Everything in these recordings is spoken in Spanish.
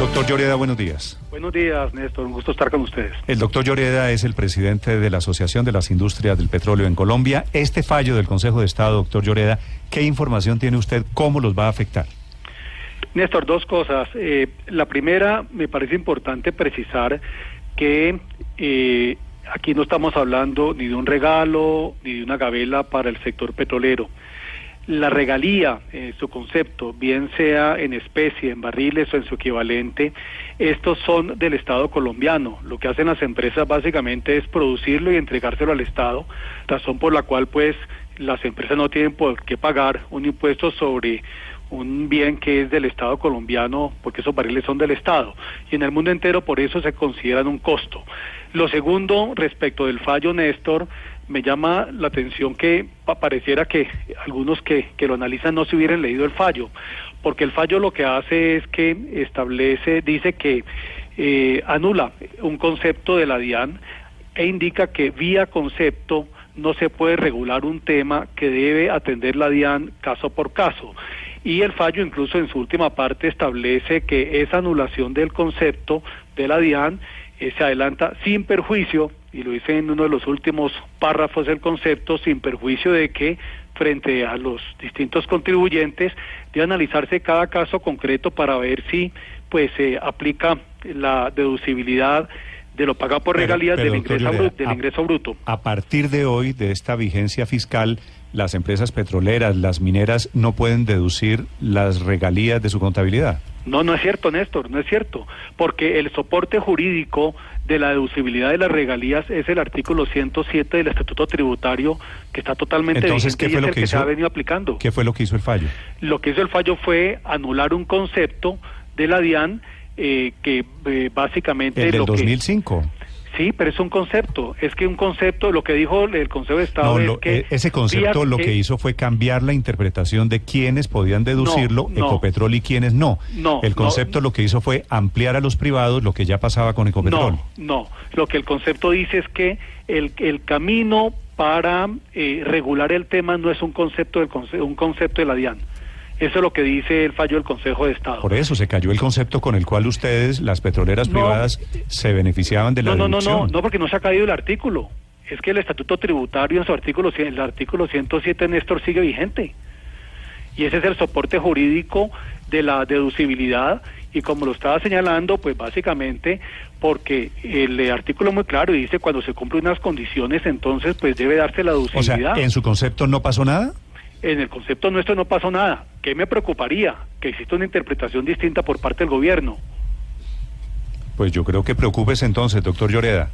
Doctor Lloreda, buenos días. Buenos días, Néstor. Un gusto estar con ustedes. El doctor Lloreda es el presidente de la Asociación de las Industrias del Petróleo en Colombia. Este fallo del Consejo de Estado, doctor Lloreda, ¿qué información tiene usted? ¿Cómo los va a afectar? Néstor, dos cosas. Eh, la primera, me parece importante precisar que eh, aquí no estamos hablando ni de un regalo ni de una gavela para el sector petrolero. La regalía, eh, su concepto, bien sea en especie, en barriles o en su equivalente, estos son del Estado colombiano. Lo que hacen las empresas básicamente es producirlo y entregárselo al Estado, razón por la cual pues las empresas no tienen por qué pagar un impuesto sobre un bien que es del Estado colombiano, porque esos barriles son del Estado. Y en el mundo entero por eso se consideran un costo. Lo segundo, respecto del fallo, Néstor, me llama la atención que pareciera que algunos que, que lo analizan no se hubieran leído el fallo, porque el fallo lo que hace es que establece, dice que eh, anula un concepto de la DIAN e indica que vía concepto no se puede regular un tema que debe atender la DIAN caso por caso. Y el fallo incluso en su última parte establece que esa anulación del concepto de la DIAN eh, se adelanta sin perjuicio, y lo dice en uno de los últimos párrafos del concepto, sin perjuicio de que frente a los distintos contribuyentes debe analizarse cada caso concreto para ver si pues se aplica la deducibilidad de lo pagado por regalías pero, del, ingreso Lloreda, bruto, del a- ingreso bruto. A partir de hoy, de esta vigencia fiscal, las empresas petroleras, las mineras, no pueden deducir las regalías de su contabilidad. No, no es cierto, Néstor, no es cierto, porque el soporte jurídico de la deducibilidad de las regalías es el artículo 107 del Estatuto Tributario que está totalmente Entonces, vigente ¿qué y es el que que se ha venido aplicando. ¿Qué fue lo que hizo el fallo? Lo que hizo el fallo fue anular un concepto de la DIAN eh, que eh, básicamente El del lo que 2005. Sí, pero es un concepto, es que un concepto, lo que dijo el Consejo de Estado No, es lo- que eh, ese concepto lo que hizo fue cambiar la interpretación de quiénes podían deducirlo, no. Ecopetrol y quiénes no. No, el concepto lo que hizo fue ampliar a los privados lo que ya pasaba con Ecopetrol. No, no. Lo que el concepto dice es que el, el camino para eh, regular el tema no es un concepto del conce- un concepto de la DIAN. Eso es lo que dice el fallo del Consejo de Estado. Por eso se cayó el concepto con el cual ustedes, las petroleras No. privadas, se beneficiaban de la no, no, no, no, deducción. no, porque no se ha caído el artículo. Es que el Estatuto Tributario en su artículo, el artículo 107, Néstor, sigue vigente. Y ese es el soporte jurídico de la deducibilidad. Y como lo estaba señalando, pues básicamente porque el artículo es muy claro y dice cuando se cumplen unas condiciones, entonces pues debe darse la O deducibilidad. sea, ¿en su concepto no pasó nada? En el concepto nuestro no pasó nada. ¿Qué me preocuparía? Que exista una interpretación distinta por parte del gobierno. Pues yo creo que preocúpese entonces, doctor Lloreda.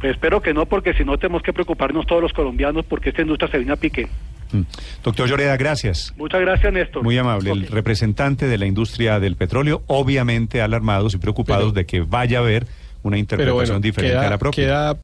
Pues espero que no, porque si no tenemos que preocuparnos todos los colombianos porque esta industria se viene a pique. Mm. Doctor Lloreda, gracias. Muchas gracias, Néstor. Muy amable. El representante de la industria del petróleo, obviamente alarmados y preocupados Pero- de que vaya a haber una interpretación bueno, diferente queda, a la propia. queda